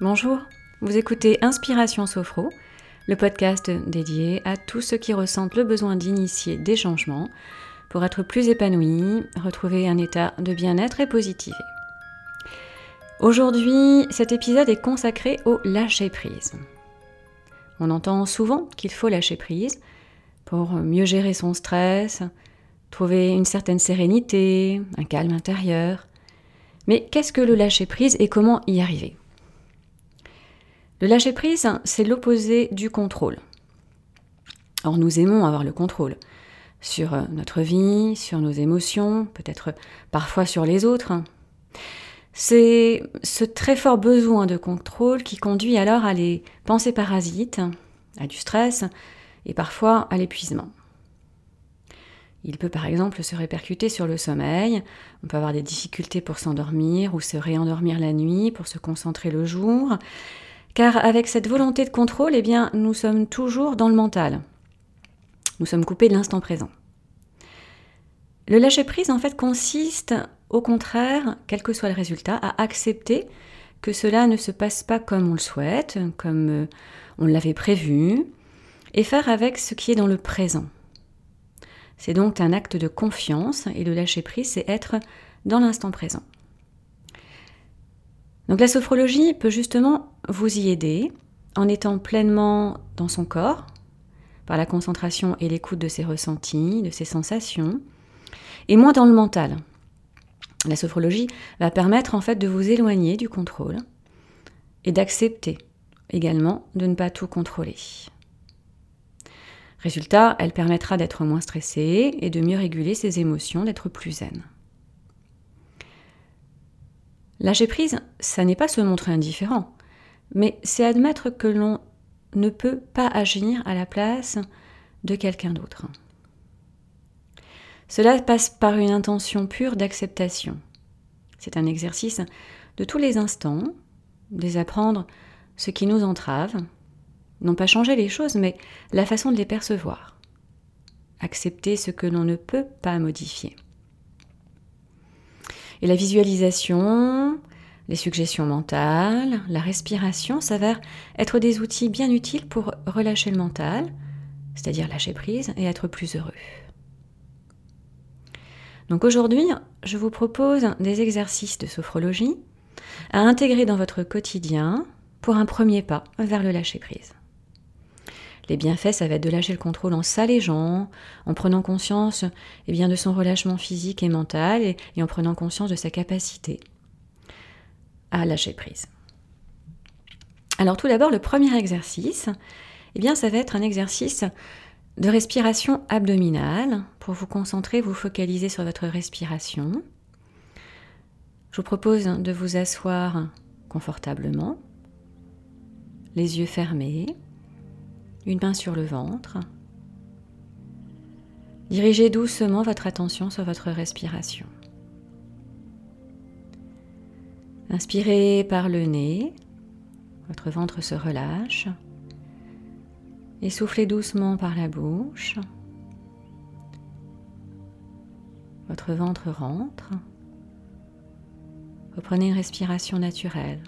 Bonjour, vous écoutez Inspiration Sophro, le podcast dédié à tous ceux qui ressentent le besoin d'initier des changements pour être plus épanouis, retrouver un état de bien-être et positiver. Aujourd'hui, cet épisode est consacré au lâcher-prise. On entend souvent qu'il faut lâcher prise pour mieux gérer son stress, trouver une certaine sérénité, un calme intérieur. Mais qu'est-ce que le lâcher-prise et comment y arriver? Le lâcher-prise, c'est l'opposé du contrôle. Or, nous aimons avoir le contrôle sur euh, notre vie, sur nos émotions, peut-être parfois sur les autres. C'est ce très fort besoin de contrôle qui conduit alors à les pensées parasites, à du stress et parfois à l'épuisement. Il peut par exemple se répercuter sur le sommeil, on peut avoir des difficultés pour s'endormir ou se réendormir la nuit, pour se concentrer le jour, car avec cette volonté de contrôle, eh bien, nous sommes toujours dans le mental. Nous sommes coupés de l'instant présent. Le lâcher-prise, en fait, consiste, au contraire, quel que soit le résultat, à accepter que cela ne se passe pas comme on le souhaite, comme euh, on l'avait prévu, et faire avec ce qui est dans le présent. C'est donc un acte de confiance, et le lâcher-prise, c'est être dans l'instant présent. Donc la sophrologie peut justement vous y aider en étant pleinement dans son corps, par la concentration et l'écoute de ses ressentis, de ses sensations, et moins dans le mental. La sophrologie va permettre en fait de vous éloigner du contrôle et d'accepter également de ne pas tout contrôler. Résultat, elle permettra d'être moins stressé et de mieux réguler ses émotions, d'être plus zen. Lâcher prise, ça n'est pas se montrer indifférent, mais c'est admettre que l'on ne peut pas agir à la place de quelqu'un d'autre. Cela passe par une intention pure d'acceptation. C'est un exercice de tous les instants, désapprendre ce qui nous entrave, non pas changer les choses, mais la façon de les percevoir. Accepter ce que l'on ne peut pas modifier. Et la visualisation, les suggestions mentales, la respiration s'avèrent être des outils bien utiles pour relâcher le mental, c'est-à-dire lâcher prise et être plus heureux. Donc aujourd'hui, je vous propose des exercices de sophrologie à intégrer dans votre quotidien pour un premier pas vers le lâcher prise. Les bienfaits, ça va être de lâcher le contrôle en s'allégeant, en prenant conscience eh bien, de son relâchement physique et mental et, en prenant conscience de sa capacité à lâcher prise. Alors tout d'abord, le premier exercice, eh bien, ça va être un exercice de respiration abdominale pour vous concentrer, vous focaliser sur votre respiration. Je vous propose de vous asseoir confortablement, les yeux fermés, une main sur le ventre. Dirigez doucement votre attention sur votre respiration. Inspirez par le nez, votre ventre se relâche. Et soufflez doucement par la bouche. Votre ventre rentre. Reprenez une respiration naturelle.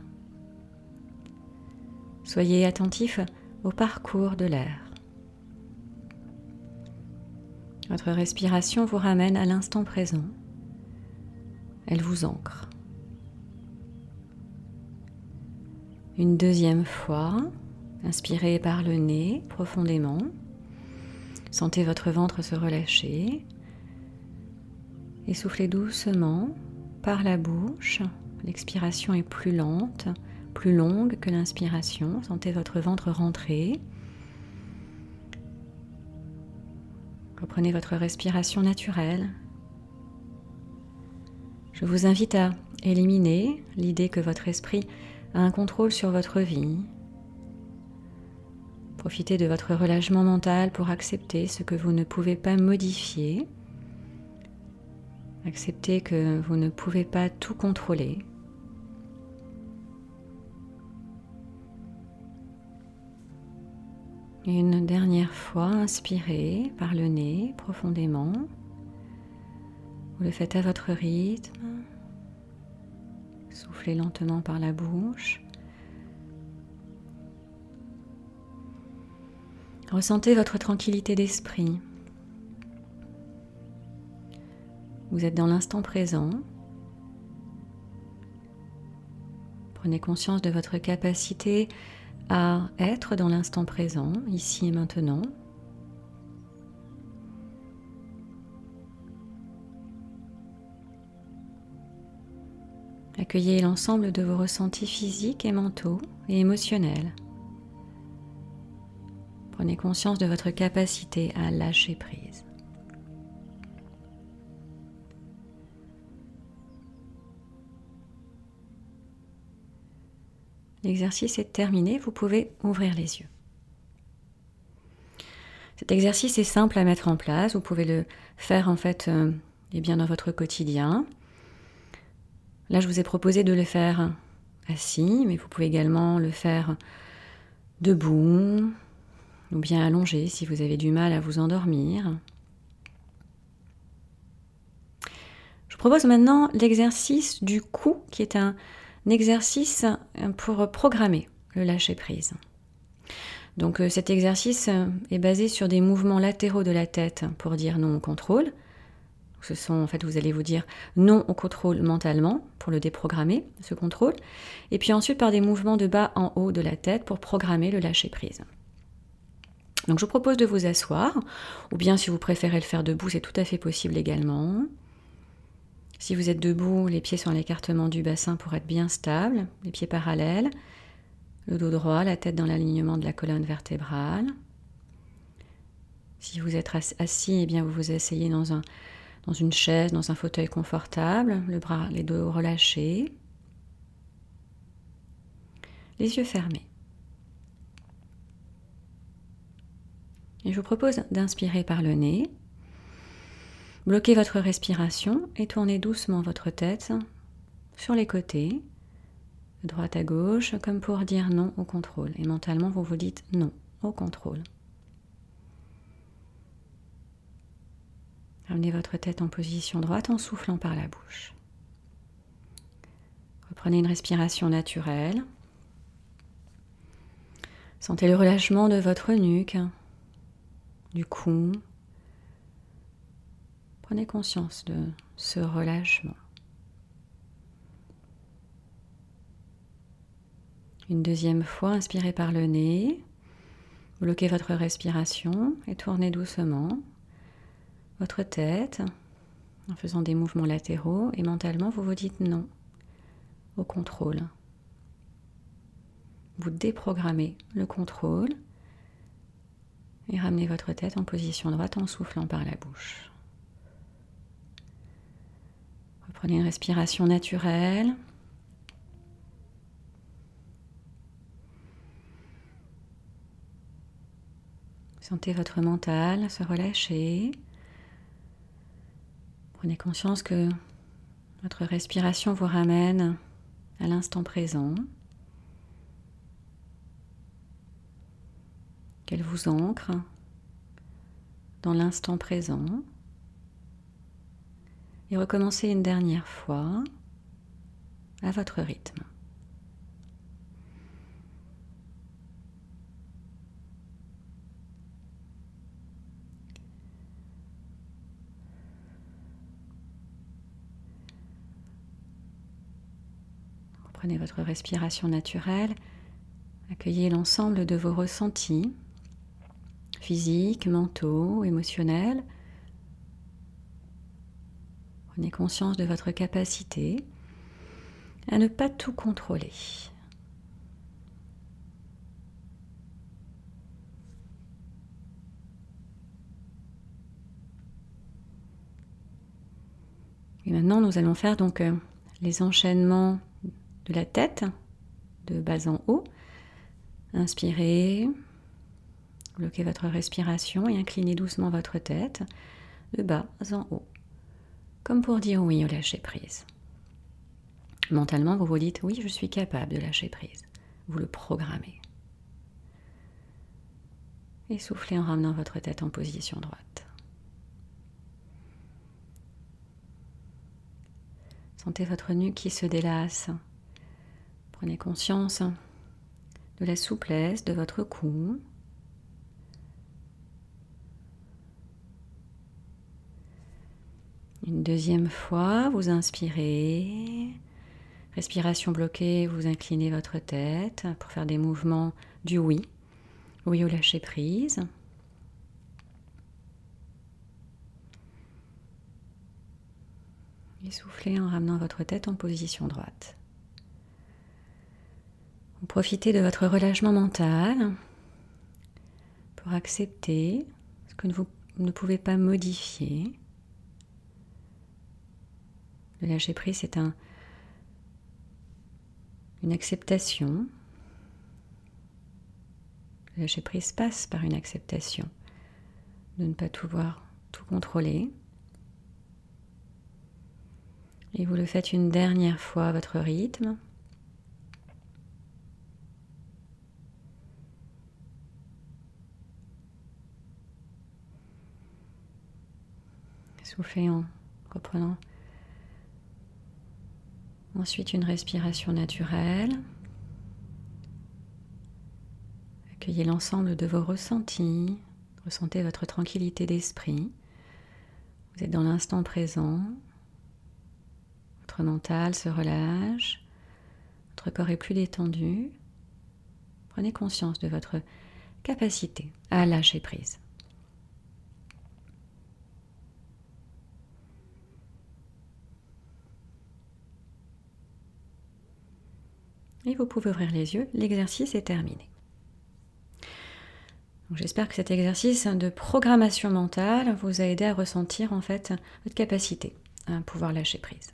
Soyez attentif au parcours de l'air. Votre respiration vous ramène à l'instant présent. Elle vous ancre. Une deuxième fois, inspirez par le nez profondément. Sentez votre ventre se relâcher. Et soufflez doucement par la bouche. L'expiration est plus lente plus longue que l'inspiration. Sentez votre ventre rentrer. Reprenez votre respiration naturelle. Je vous invite à éliminer l'idée que votre esprit un contrôle sur votre vie. Profitez de votre relâchement mental pour accepter ce que vous ne pouvez pas modifier. Acceptez que vous ne pouvez pas tout contrôler. Une dernière fois, inspirez par le nez profondément. Vous le faites à votre rythme. Soufflez lentement par la bouche. Ressentez votre tranquillité d'esprit. Vous êtes dans l'instant présent. Prenez conscience de votre capacité à être dans l'instant présent, ici et maintenant, Accueillez l'ensemble de vos ressentis physiques et mentaux et émotionnels. Prenez conscience de votre capacité à lâcher prise. L'exercice est terminé, vous pouvez ouvrir les yeux. Cet exercice est simple à mettre en place, vous pouvez le faire en fait euh, eh bien dans votre quotidien. Là, je vous ai proposé de le faire assis, mais vous pouvez également le faire debout ou bien allongé si vous avez du mal à vous endormir. Je vous propose maintenant l'exercice du cou qui est un exercice pour programmer le lâcher-prise. Donc euh, cet exercice est basé sur des mouvements latéraux de la tête pour dire non au contrôle. Ce sont en fait, vous allez vous dire non au contrôle mentalement pour le déprogrammer, ce contrôle. Et puis ensuite par des mouvements de bas en haut de la tête pour programmer le lâcher-prise. Donc je vous propose de vous asseoir, ou bien si vous préférez le faire debout, c'est tout à fait possible également. Si vous êtes debout, les pieds sur l'écartement du bassin pour être bien stable, les pieds parallèles, le dos droit, la tête dans l'alignement de la colonne vertébrale. Si vous êtes assis, eh bien vous vous asseyez dans, un, dans une chaise, dans un fauteuil confortable, le bras, les dos relâchés, les yeux fermés. Et je vous propose d'inspirer par le nez Bloquez votre respiration et tournez doucement votre tête sur les côtés, droite à gauche, comme pour dire non au contrôle. Et mentalement, vous vous dites non au contrôle. Ramenez votre tête en position droite en soufflant par la bouche. Reprenez une respiration naturelle. Sentez le relâchement de votre nuque, du cou, Prenez conscience de ce relâchement. Une deuxième fois, inspirez par le nez, bloquez votre respiration et tournez doucement votre tête en faisant des mouvements latéraux et mentalement vous vous dites non au contrôle. Vous déprogrammez le contrôle et ramenez votre tête en position droite en soufflant par la bouche. Prenez une respiration naturelle. Sentez votre mental se relâcher. Prenez conscience que votre respiration vous ramène à l'instant présent, qu'elle vous ancre dans l'instant présent et recommencez une dernière fois à votre rythme. Prenez votre respiration naturelle, accueillez l'ensemble de vos ressentis physiques, mentaux, émotionnels Prenez conscience de votre capacité à ne pas tout contrôler. Et maintenant, nous allons faire donc euh, les enchaînements de la tête, de bas en haut. Inspirez, bloquez votre respiration et inclinez doucement votre tête de bas en haut comme pour dire oui au lâcher prise. Mentalement, vous vous dites oui, je suis capable de lâcher prise. Vous le programmez. Et soufflez en ramenant votre tête en position droite. Sentez votre nuque qui se délasse. Prenez conscience hein, de la souplesse de votre cou. Une deuxième fois, vous inspirez. Respiration bloquée, vous inclinez votre tête pour faire des mouvements du oui. Oui au lâcher prise. Et soufflez en ramenant votre tête en position droite. Profitez de votre relâchement mental pour accepter ce que vous ne pouvez pas modifier. Le lâcher prise, c'est un, une acceptation. Le lâcher prise passe par une acceptation de ne pas tout voir, tout contrôler. Et vous le faites une dernière fois à votre rythme. Soufflez en reprenant ensuite une respiration naturelle. Accueillez l'ensemble de vos ressentis. Ressentez votre tranquillité d'esprit. Vous êtes dans l'instant présent. Votre mental se relâche. Votre corps est plus détendu. Prenez conscience de votre capacité à lâcher prise. Et vous pouvez ouvrir les yeux, l'exercice est terminé. J'espère que cet exercice de programmation mentale vous a aidé à ressentir en fait votre capacité à pouvoir lâcher prise.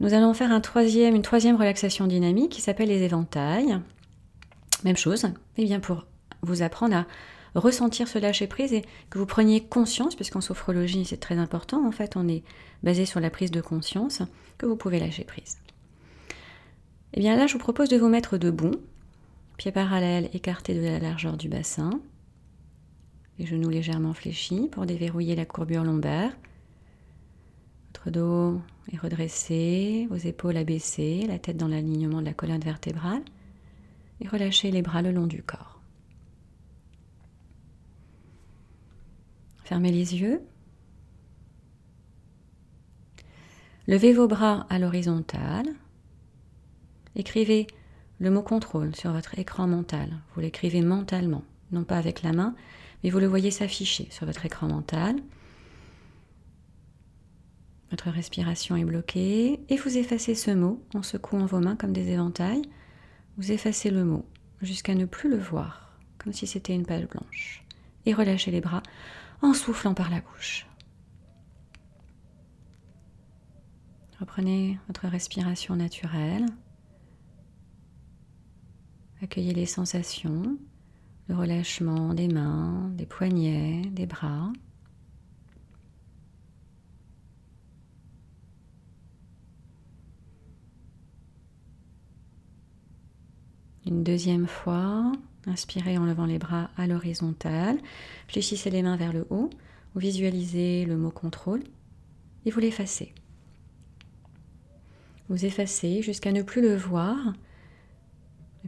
Nous allons faire une troisième relaxation dynamique qui s'appelle les éventails. Même chose, eh bien pour vous apprendre à ressentir ce lâcher prise et que vous preniez conscience, puisqu'en sophrologie c'est très important, en fait on est basé sur la prise de conscience, que vous pouvez lâcher prise. Eh bien là, je vous propose de vous mettre debout, pieds parallèles écartés de la largeur du bassin, les genoux légèrement fléchis pour déverrouiller la courbure lombaire. Votre dos est redressé, vos épaules abaissées, la tête dans l'alignement de la colonne vertébrale, et relâchez les bras le long du corps. Fermez les yeux. Levez vos bras à l'horizontale Écrivez le mot contrôle sur votre écran mental. Vous l'écrivez mentalement, non pas avec la main, mais vous le voyez s'afficher sur votre écran mental. Votre respiration est bloquée et vous effacez ce mot en secouant vos mains comme des éventails. Vous effacez le mot jusqu'à ne plus le voir, comme si c'était une page blanche. Et relâchez les bras en soufflant par la bouche. Reprenez votre respiration naturelle. Accueillez les sensations, le relâchement des mains, des poignets, des bras. Une deuxième fois, inspirez en levant les bras à l'horizontale. Fléchissez les mains vers le haut. Vous visualisez le mot contrôle et vous l'effacez. Vous effacez jusqu'à ne plus le voir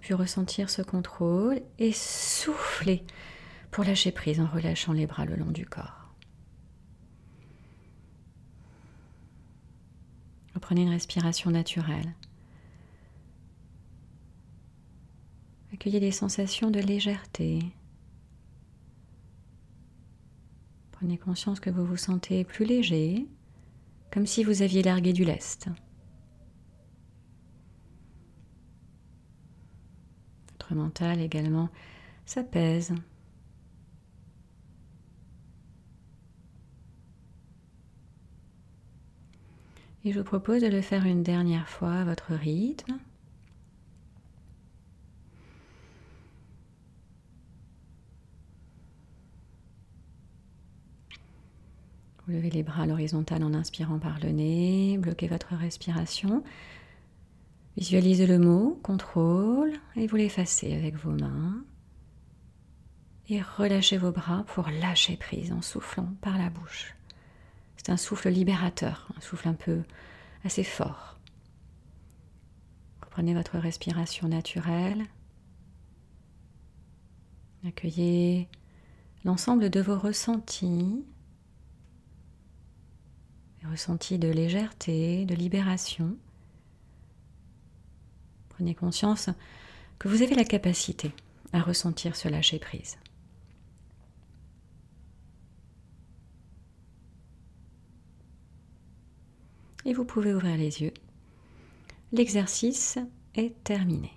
et puis ressentir ce contrôle et souffler pour lâcher prise en relâchant les bras le long du corps. Reprenez une respiration naturelle. Accueillez les sensations de légèreté. Prenez conscience que vous vous sentez plus léger, comme si vous aviez largué du lest. Mental également s'apaise. Et je vous propose de le faire une dernière fois à votre rythme. Vous levez les bras à l'horizontale en inspirant par le nez, bloquez votre respiration. Visualisez le mot contrôle et vous l'effacez avec vos mains. Et relâchez vos bras pour lâcher prise en soufflant par la bouche. C'est un souffle libérateur, un souffle un peu assez fort. Reprenez votre respiration naturelle. Accueillez l'ensemble de vos ressentis des ressentis de légèreté, de libération. Prenez conscience que vous avez la capacité à ressentir ce lâcher-prise. Et vous pouvez ouvrir les yeux. L'exercice est terminé.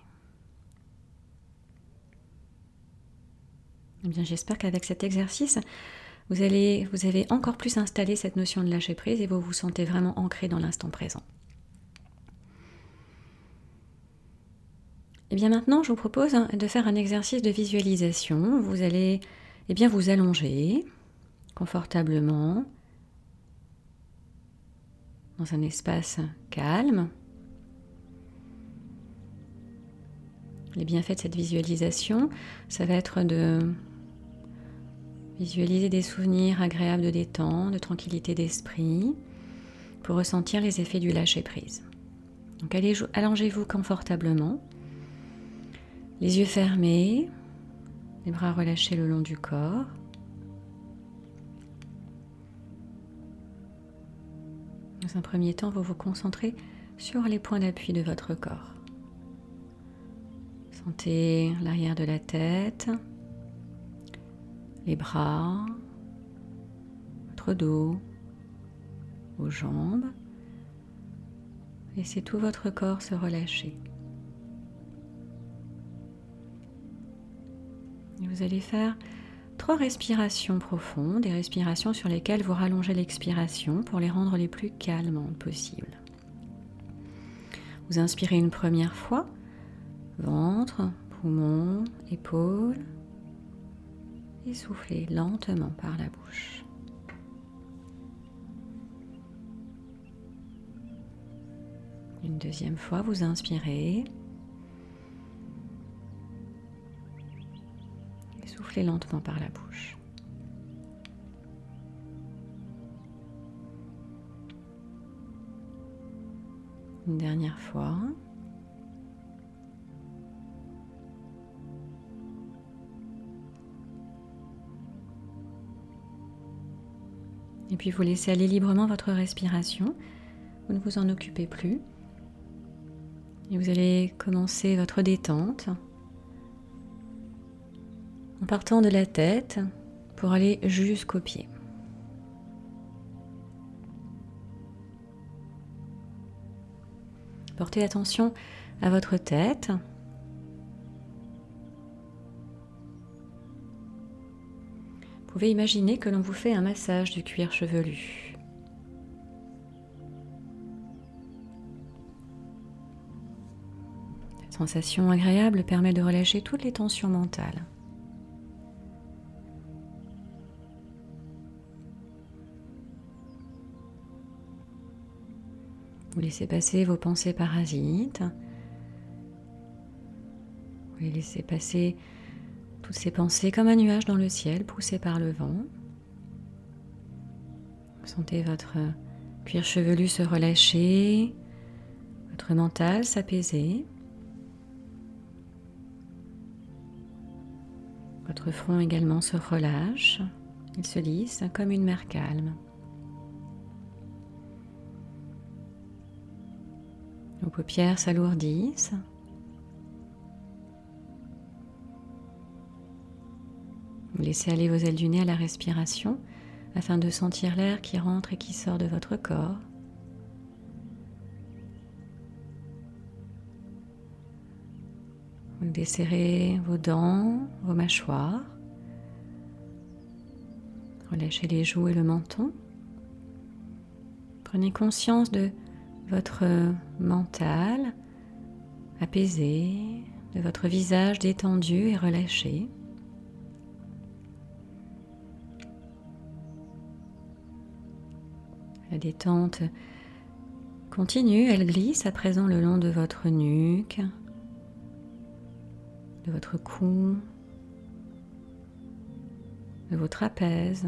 Eh bien, j'espère qu'avec cet exercice, vous, vous avez encore plus installé cette notion de lâcher prise et vous vous sentez vraiment ancré dans l'instant présent. Et eh bien maintenant, je vous propose de faire un exercice de visualisation. Vous allez eh bien, vous allonger confortablement dans un espace calme. Les bienfaits de cette visualisation, ça va être de visualiser des souvenirs agréables de détente, de tranquillité d'esprit, pour ressentir les effets du lâcher-prise. Donc allongez-vous confortablement les yeux fermés, les bras relâchés le long du corps. Dans un premier temps, vous vous concentrez sur les points d'appui de votre corps. Sentez l'arrière de la tête, les bras, votre dos, vos jambes. Laissez tout votre corps se relâcher. Vous allez faire trois respirations profondes, des respirations sur lesquelles vous rallongez l'expiration pour les rendre les plus calmes possibles. Vous inspirez une première fois, ventre, poumon, épaules, et soufflez lentement par la bouche. Une deuxième fois, vous inspirez. Lentement par la bouche. Une dernière fois. Et puis vous laissez aller librement votre respiration. Vous ne vous en occupez plus. Et vous allez commencer votre détente en partant de la tête pour aller jusqu'aux pieds. Portez attention à votre tête. Vous pouvez imaginer que l'on vous fait un massage du cuir chevelu. Cette sensation agréable permet de relâcher toutes les tensions mentales. Vous laissez passer vos pensées parasites. Vous laissez passer toutes ces pensées comme un nuage dans le ciel poussé par le vent. Vous sentez votre cuir chevelu se relâcher, votre mental s'apaiser. Votre front également se relâche, il se lisse comme une mer calme. Paupières s'alourdissent. Vous laissez aller vos ailes du nez à la respiration afin de sentir l'air qui rentre et qui sort de votre corps. Vous desserrez vos dents, vos mâchoires. Relâchez les joues et le menton. Prenez conscience de votre mental apaisé, de votre visage détendu et relâché. La détente continue, elle glisse à présent le long de votre nuque, de votre cou, de votre trapèze.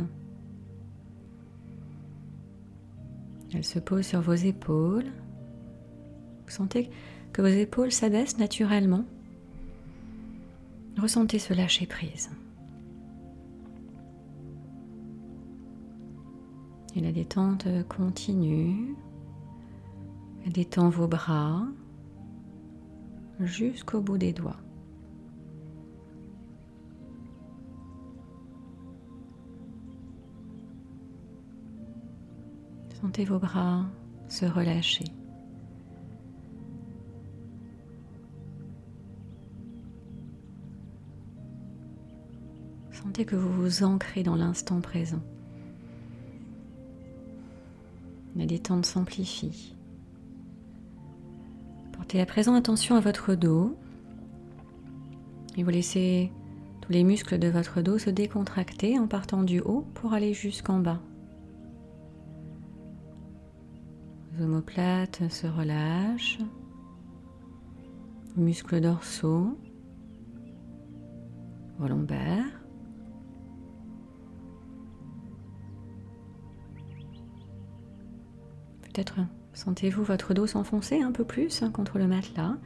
Elle se pose sur vos épaules. Vous sentez que vos épaules s'abaissent naturellement. Ressentez ce lâcher prise. Et la détente continue. Elle détend vos bras jusqu'au bout des doigts. Sentez vos bras se relâcher. Sentez que vous vous ancrez dans l'instant présent. La détente s'amplifie. Portez à présent attention à votre dos et vous laissez tous les muscles de votre dos se décontracter en partant du haut pour aller jusqu'en bas. Vos omoplates se relâchent, muscles dorsaux, vos lombaires. Peut-être sentez-vous votre dos s'enfoncer un peu plus hein, contre le matelas.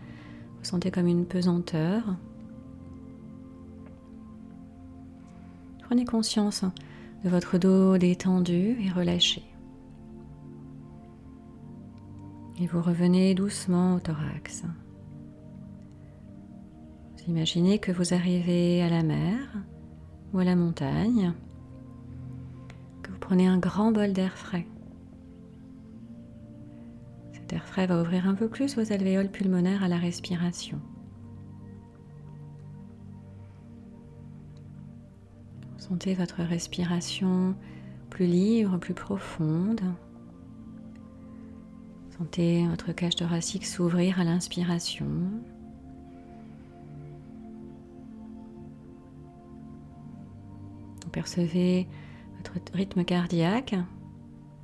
Vous sentez comme une pesanteur. Prenez conscience de votre dos détendu et relâché. Et vous revenez doucement au thorax. Vous imaginez que vous arrivez à la mer ou à la montagne, que vous prenez un grand bol d'air frais. L'air frais va ouvrir un peu plus vos alvéoles pulmonaires à la respiration. Sentez votre respiration plus libre, plus profonde. Sentez votre cage thoracique s'ouvrir à l'inspiration. Vous percevez votre rythme cardiaque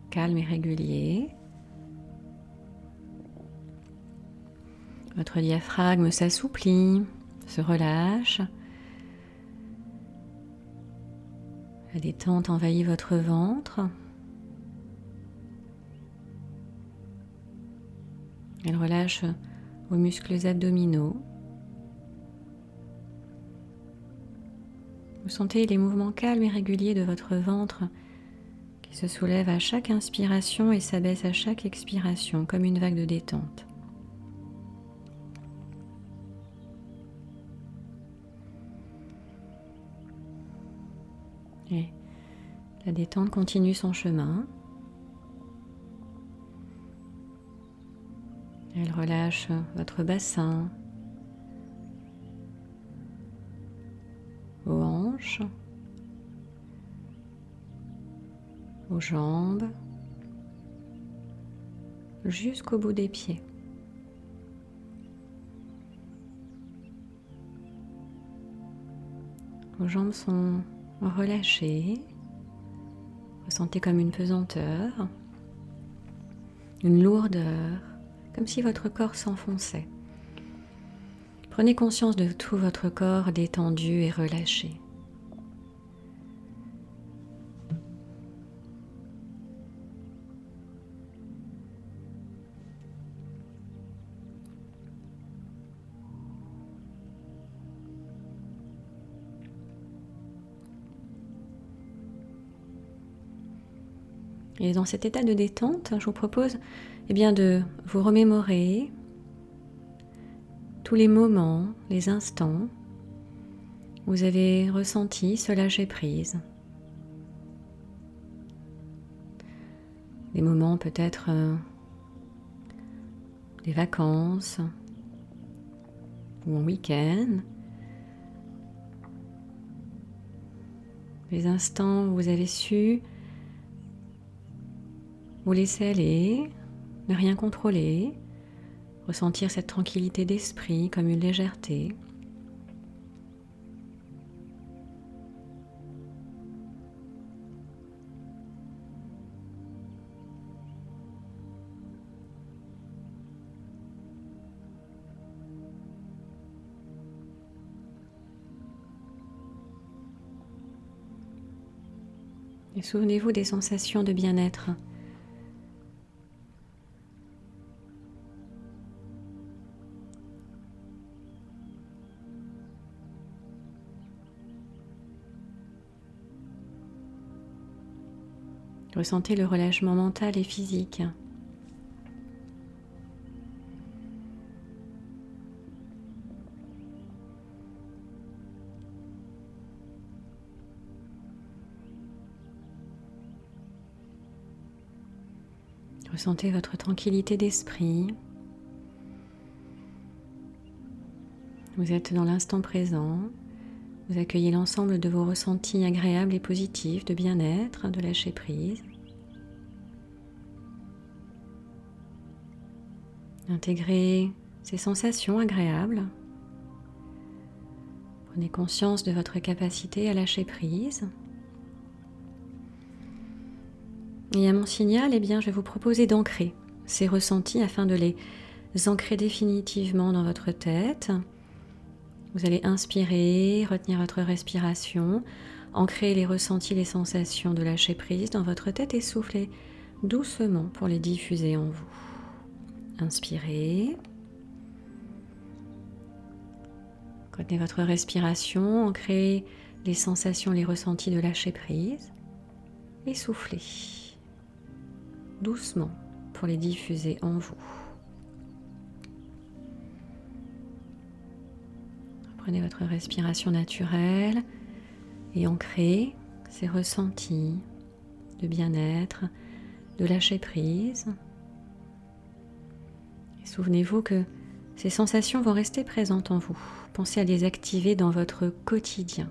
calme et régulier. Votre diaphragme s'assouplit, se relâche. La détente envahit votre ventre. Elle relâche vos muscles abdominaux. Vous sentez les mouvements calmes et réguliers de votre ventre qui se soulève à chaque inspiration et s'abaisse à chaque expiration comme une vague de détente. Et la détente continue son chemin. Elle relâche votre bassin, vos hanches, vos jambes, jusqu'au bout des pieds. Vos jambes sont relâchez. Ressentez comme une pesanteur, une lourdeur, comme si votre corps s'enfonçait. Prenez conscience de tout votre corps détendu et relâché. Et dans cet état de détente, je vous propose eh bien, de vous remémorer tous les moments, les instants où vous avez ressenti ce lâcher prise. Des moments peut-être euh, des vacances ou en week-end. Des instants où vous avez su vous laisser aller, ne rien contrôler, ressentir cette tranquillité d'esprit comme une légèreté. Et souvenez-vous des sensations de bien-être Ressentez le relâchement mental et physique. Ressentez votre tranquillité d'esprit. Vous êtes dans l'instant présent. Vous accueillez l'ensemble de vos ressentis agréables et positifs de bien-être, de lâcher prise. Intégrez ces sensations agréables. Prenez conscience de votre capacité à lâcher prise. Et à mon signal, eh bien, je vais vous proposer d'ancrer ces ressentis afin de les ancrer définitivement dans votre tête. Vous allez inspirer, retenir votre respiration, ancrer les ressentis, les sensations de lâcher prise dans votre tête et souffler doucement pour les diffuser en vous. Inspirez. Retenez votre respiration, ancrez les sensations, les ressentis de lâcher prise et soufflez doucement pour les diffuser en vous. Prenez votre respiration naturelle et ancrez ces ressentis de bien-être, de lâcher prise. Souvenez-vous que ces sensations vont rester présentes en vous. Pensez à les activer dans votre quotidien.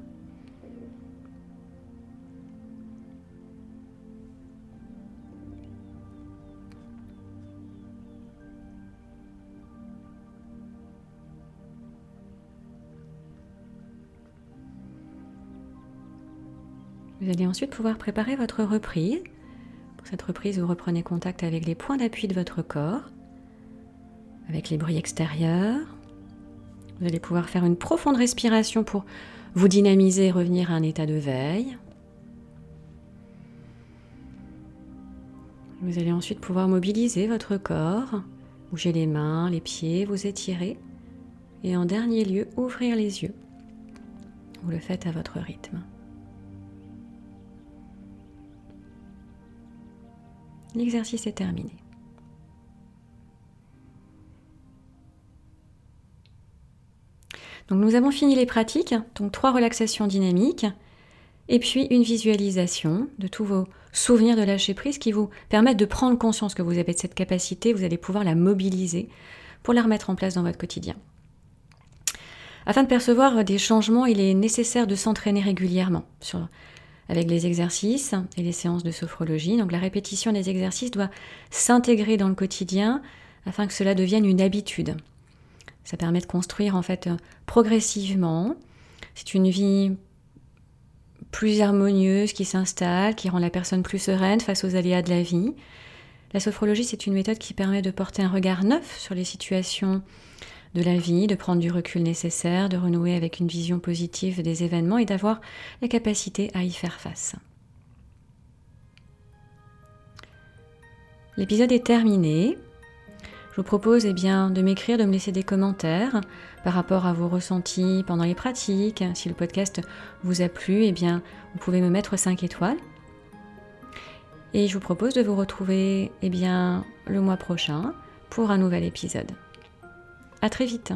Vous allez ensuite pouvoir préparer votre reprise. Pour cette reprise, vous reprenez contact avec les points d'appui de votre corps, avec les bruits extérieurs. Vous allez pouvoir faire une profonde respiration pour vous dynamiser et revenir à un état de veille. Vous allez ensuite pouvoir mobiliser votre corps, bouger les mains, les pieds, vous étirer et en dernier lieu ouvrir les yeux. Vous le faites à votre rythme. L'exercice est terminé. Donc nous avons fini les pratiques, donc trois relaxations dynamiques, et puis une visualisation de tous vos souvenirs de lâcher prise qui vous permettent de prendre conscience que vous avez cette capacité, vous allez pouvoir la mobiliser pour la remettre en place dans votre quotidien. Afin de percevoir des changements, il est nécessaire de s'entraîner régulièrement avec les exercices et les séances de sophrologie. Donc la répétition des exercices doit s'intégrer dans le quotidien afin que cela devienne une habitude. Ça permet de construire en fait progressivement. C'est une vie plus harmonieuse qui s'installe, qui rend la personne plus sereine face aux aléas de la vie. La sophrologie, c'est une méthode qui permet de porter un regard neuf sur les situations de la vie, de prendre du recul nécessaire, de renouer avec une vision positive des événements et d'avoir la capacité à y faire face. L'épisode est terminé. Je vous propose eh bien, de m'écrire, de me laisser des commentaires par rapport à vos ressentis pendant les pratiques. Si le podcast vous a plu, eh bien, vous pouvez me mettre 5 étoiles. Et je vous propose de vous retrouver eh bien, le mois prochain pour un nouvel épisode. À très vite